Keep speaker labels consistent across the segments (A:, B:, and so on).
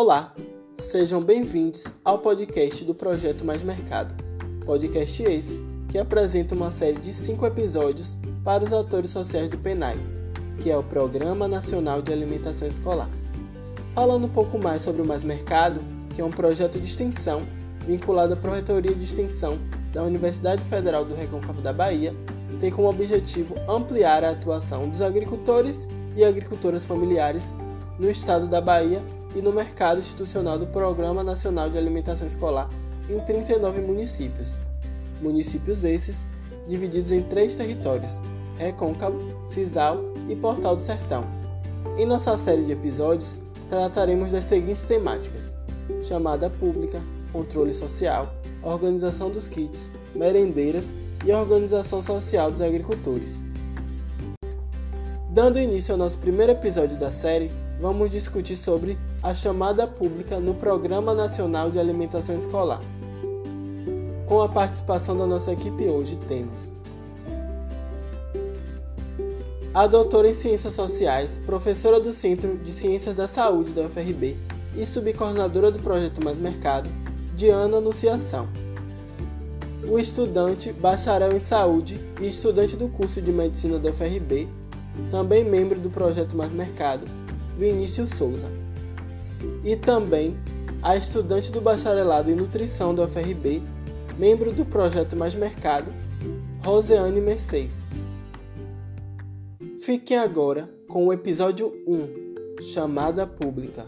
A: Olá, sejam bem-vindos ao podcast do Projeto Mais Mercado. Podcast esse que apresenta uma série de cinco episódios para os atores sociais do PENAI, que é o Programa Nacional de Alimentação Escolar. Falando um pouco mais sobre o Mais Mercado, que é um projeto de extensão vinculado à Pró-Reitoria de Extensão da Universidade Federal do Recôncavo da Bahia, tem como objetivo ampliar a atuação dos agricultores e agricultoras familiares no estado da Bahia e no mercado institucional do Programa Nacional de Alimentação Escolar em 39 municípios. Municípios esses divididos em três territórios: Recôncavo, Cisal e Portal do Sertão. Em nossa série de episódios, trataremos das seguintes temáticas: chamada pública, controle social, organização dos kits, merendeiras e organização social dos agricultores. Dando início ao nosso primeiro episódio da série, vamos discutir sobre a chamada pública no Programa Nacional de Alimentação Escolar. Com a participação da nossa equipe hoje temos a doutora em Ciências Sociais, professora do Centro de Ciências da Saúde da UFRB e subcoordenadora do Projeto Mais Mercado, Diana Anunciação. O estudante bacharel em Saúde e estudante do curso de Medicina da UFRB, também membro do Projeto Mais Mercado, Vinícius Souza. E também a estudante do bacharelado em Nutrição da UFRB, membro do Projeto Mais Mercado, Roseane Mercedes. Fiquem agora com o episódio 1, Chamada Pública.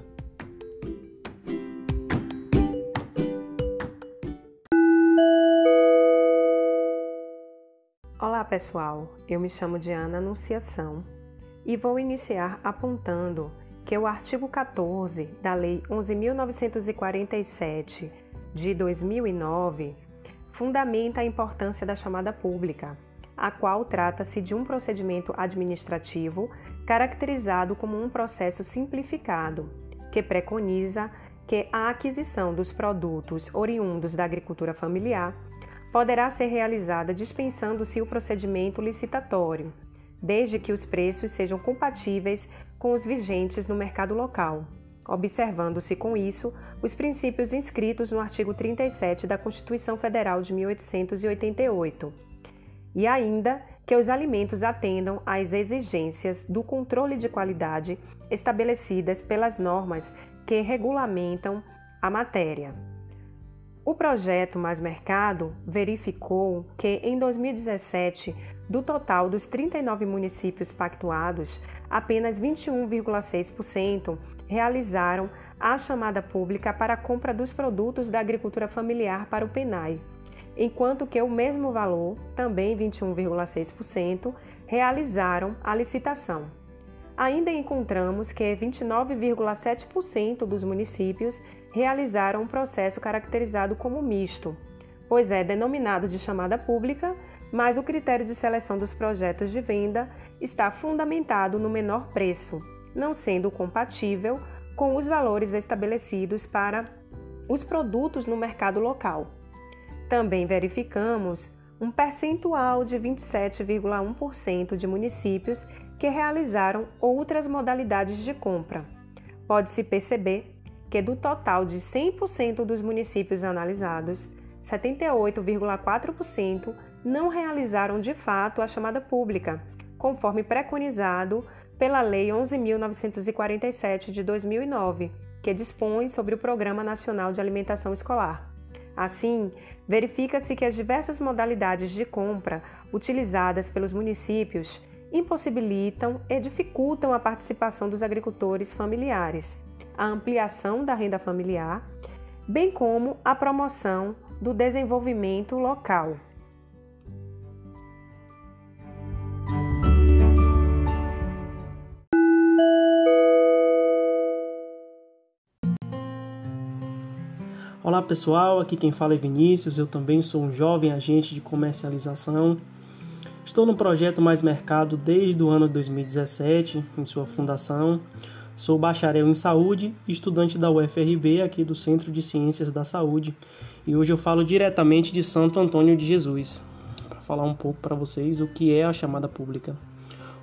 B: Olá pessoal, eu me chamo Diana Anunciação e vou iniciar apontando que o artigo 14 da Lei 11.947 de 2009 fundamenta a importância da chamada pública, a qual trata-se de um procedimento administrativo caracterizado como um processo simplificado, que preconiza que a aquisição dos produtos oriundos da agricultura familiar poderá ser realizada dispensando-se o procedimento licitatório, desde que os preços sejam compatíveis com os vigentes no mercado local, observando-se com isso os princípios inscritos no artigo 37 da Constituição Federal de 1888, e ainda que os alimentos atendam às exigências do controle de qualidade estabelecidas pelas normas que regulamentam a matéria. O projeto Mais Mercado verificou que em 2017 do total dos 39 municípios pactuados, apenas 21,6% realizaram a chamada pública para a compra dos produtos da agricultura familiar para o PENAI, enquanto que o mesmo valor, também 21,6%, realizaram a licitação. Ainda encontramos que 29,7% dos municípios realizaram um processo caracterizado como misto, pois é denominado de chamada pública mas o critério de seleção dos projetos de venda está fundamentado no menor preço, não sendo compatível com os valores estabelecidos para os produtos no mercado local. Também verificamos um percentual de 27,1% de municípios que realizaram outras modalidades de compra. Pode-se perceber que, do total de 100% dos municípios analisados, 78,4% não realizaram de fato a chamada pública, conforme preconizado pela Lei 11.947 de 2009, que dispõe sobre o Programa Nacional de Alimentação Escolar. Assim, verifica-se que as diversas modalidades de compra utilizadas pelos municípios impossibilitam e dificultam a participação dos agricultores familiares, a ampliação da renda familiar, bem como a promoção do desenvolvimento local.
C: Olá pessoal, aqui quem fala é Vinícius, eu também sou um jovem agente de comercialização. Estou no projeto Mais Mercado desde o ano 2017, em sua fundação. Sou bacharel em saúde e estudante da UFRB, aqui do Centro de Ciências da Saúde, e hoje eu falo diretamente de Santo Antônio de Jesus, para falar um pouco para vocês o que é a chamada pública.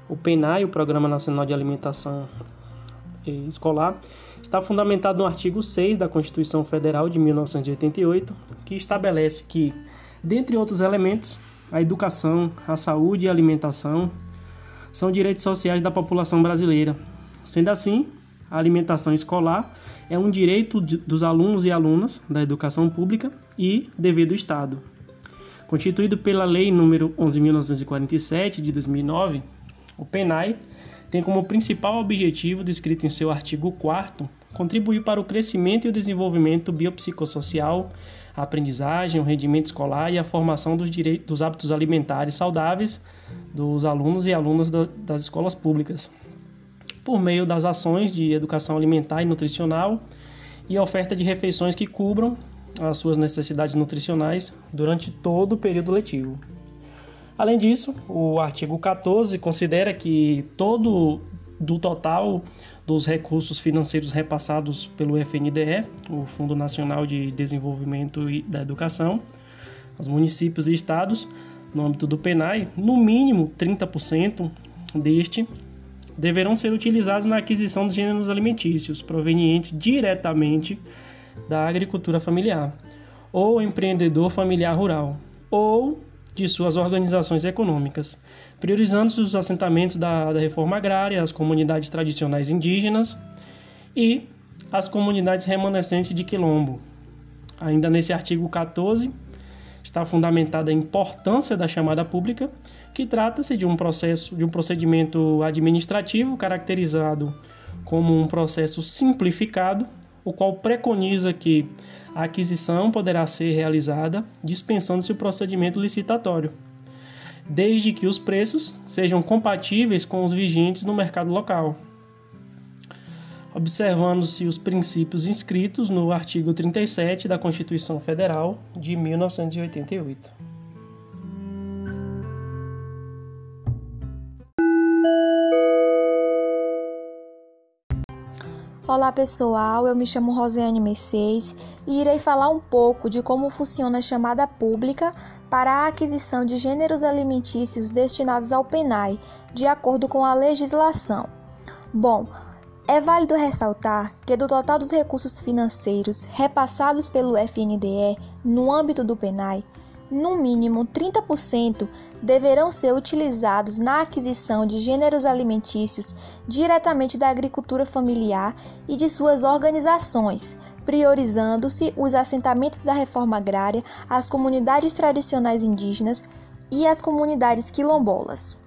C: O PENAI, o Programa Nacional de Alimentação Escolar, está fundamentado no artigo 6 da Constituição Federal de 1988, que estabelece que, dentre outros elementos, a educação, a saúde e a alimentação são direitos sociais da população brasileira. Sendo assim, a alimentação escolar é um direito dos alunos e alunas da educação pública e dever do Estado. Constituído pela Lei nº 11.947 de 2009, o PENAI tem como principal objetivo, descrito em seu artigo 4 contribuir para o crescimento e o desenvolvimento biopsicossocial, a aprendizagem, o rendimento escolar e a formação dos, direitos, dos hábitos alimentares saudáveis dos alunos e alunas da, das escolas públicas, por meio das ações de educação alimentar e nutricional e oferta de refeições que cubram as suas necessidades nutricionais durante todo o período letivo. Além disso, o artigo 14 considera que todo do total dos recursos financeiros repassados pelo FNDE, o Fundo Nacional de Desenvolvimento da Educação, aos municípios e estados, no âmbito do PENAI, no mínimo 30% deste deverão ser utilizados na aquisição dos gêneros alimentícios provenientes diretamente da agricultura familiar, ou empreendedor familiar rural, ou de suas organizações econômicas, priorizando os assentamentos da, da reforma agrária, as comunidades tradicionais indígenas e as comunidades remanescentes de quilombo. Ainda nesse artigo 14 está fundamentada a importância da chamada pública, que trata-se de um processo, de um procedimento administrativo caracterizado como um processo simplificado, o qual preconiza que a aquisição poderá ser realizada dispensando-se o procedimento licitatório, desde que os preços sejam compatíveis com os vigentes no mercado local. Observando-se os princípios inscritos no artigo 37 da Constituição Federal de 1988.
D: Olá pessoal, eu me chamo Rosiane Mercedes e irei falar um pouco de como funciona a chamada pública para a aquisição de gêneros alimentícios destinados ao PENAI, de acordo com a legislação. Bom, é válido ressaltar que do total dos recursos financeiros repassados pelo FNDE no âmbito do PENAI, no mínimo 30% deverão ser utilizados na aquisição de gêneros alimentícios diretamente da agricultura familiar e de suas organizações, priorizando-se os assentamentos da reforma agrária, as comunidades tradicionais indígenas e as comunidades quilombolas.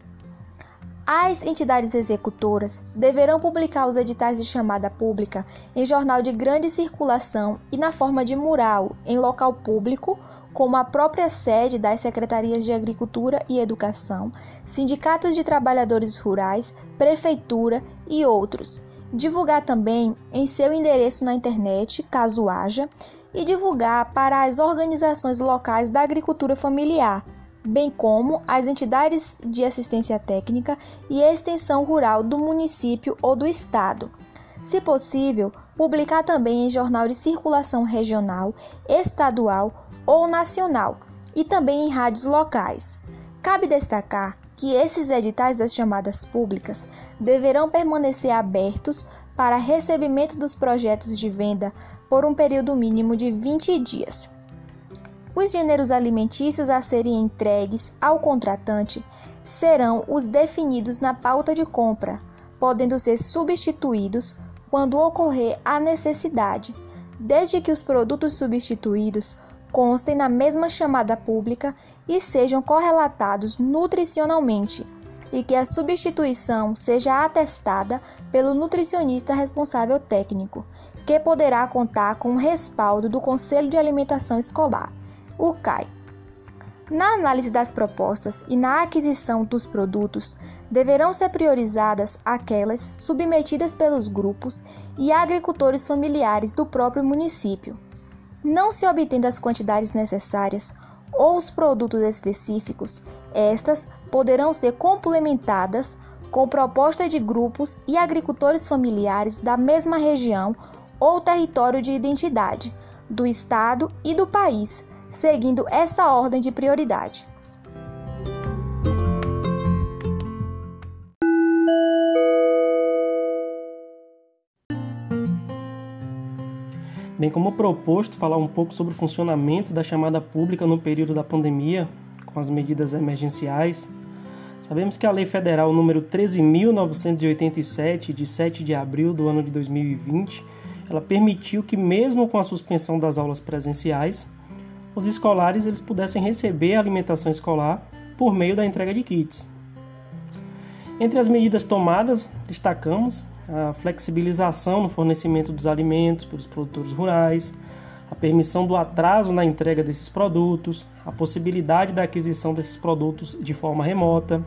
D: As entidades executoras deverão publicar os editais de chamada pública em jornal de grande circulação e na forma de mural em local público, como a própria sede das Secretarias de Agricultura e Educação, sindicatos de trabalhadores rurais, prefeitura e outros. Divulgar também em seu endereço na internet, caso haja, e divulgar para as organizações locais da agricultura familiar bem como as entidades de assistência técnica e extensão rural do município ou do estado. Se possível, publicar também em jornal de circulação regional, estadual ou nacional e também em rádios locais. Cabe destacar que esses editais das chamadas públicas deverão permanecer abertos para recebimento dos projetos de venda por um período mínimo de 20 dias. Os gêneros alimentícios a serem entregues ao contratante serão os definidos na pauta de compra, podendo ser substituídos quando ocorrer a necessidade, desde que os produtos substituídos constem na mesma chamada pública e sejam correlatados nutricionalmente, e que a substituição seja atestada pelo nutricionista responsável técnico, que poderá contar com o respaldo do Conselho de Alimentação Escolar o CAI. Na análise das propostas e na aquisição dos produtos, deverão ser priorizadas aquelas submetidas pelos grupos e agricultores familiares do próprio município. Não se obtendo as quantidades necessárias ou os produtos específicos, estas poderão ser complementadas com proposta de grupos e agricultores familiares da mesma região ou território de identidade, do Estado e do país, seguindo essa ordem de prioridade.
C: bem como proposto falar um pouco sobre o funcionamento da chamada pública no período da pandemia, com as medidas emergenciais. Sabemos que a Lei Federal número 13.987, de 7 de abril do ano de 2020, ela permitiu que mesmo com a suspensão das aulas presenciais, os escolares eles pudessem receber a alimentação escolar por meio da entrega de kits. Entre as medidas tomadas, destacamos a flexibilização no fornecimento dos alimentos pelos produtores rurais, a permissão do atraso na entrega desses produtos, a possibilidade da aquisição desses produtos de forma remota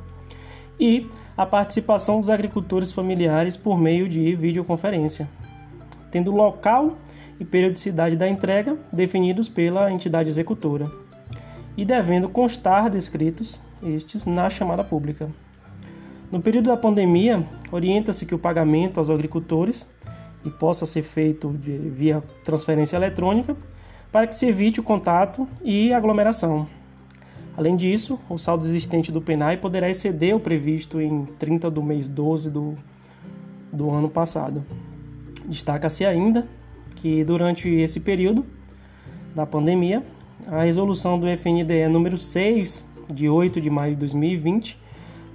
C: e a participação dos agricultores familiares por meio de videoconferência, tendo local e periodicidade da entrega definidos pela entidade executora e devendo constar descritos estes na chamada pública. No período da pandemia, orienta-se que o pagamento aos agricultores e possa ser feito de, via transferência eletrônica para que se evite o contato e aglomeração. Além disso, o saldo existente do PENAI poderá exceder o previsto em 30 do mês 12 do, do ano passado. Destaca-se ainda que durante esse período da pandemia, a resolução do FNDE número 6 de 8 de maio de 2020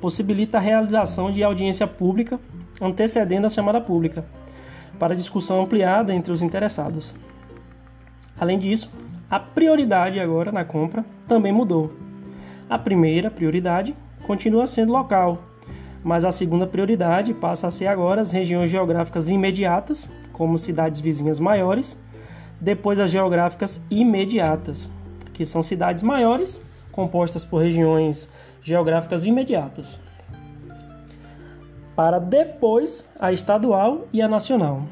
C: possibilita a realização de audiência pública antecedendo a chamada pública, para discussão ampliada entre os interessados. Além disso, a prioridade agora na compra também mudou. A primeira prioridade continua sendo local, mas a segunda prioridade passa a ser agora as regiões geográficas imediatas, como cidades vizinhas maiores, depois as geográficas imediatas, que são cidades maiores compostas por regiões geográficas imediatas, para depois a estadual e a nacional.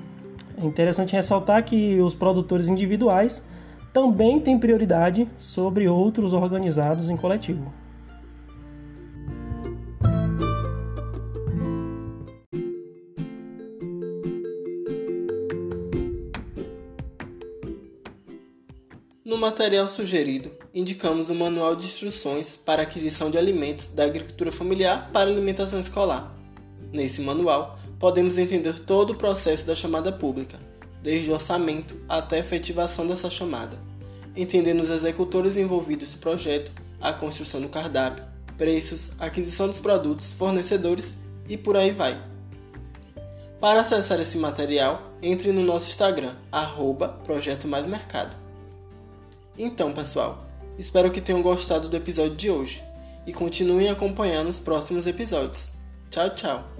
C: É interessante ressaltar que os produtores individuais também têm prioridade sobre outros organizados em coletivo.
A: No material sugerido, indicamos o Manual de Instruções para Aquisição de Alimentos da Agricultura Familiar para Alimentação Escolar. Nesse manual, podemos entender todo o processo da chamada pública, desde o orçamento até a efetivação dessa chamada, entendendo os executores envolvidos no projeto, a construção do cardápio, preços, aquisição dos produtos, fornecedores e por aí vai. Para acessar esse material, entre no nosso Instagram, arroba Projeto Mais Mercado. Então, pessoal, espero que tenham gostado do episódio de hoje e continuem acompanhando os próximos episódios. Tchau, tchau!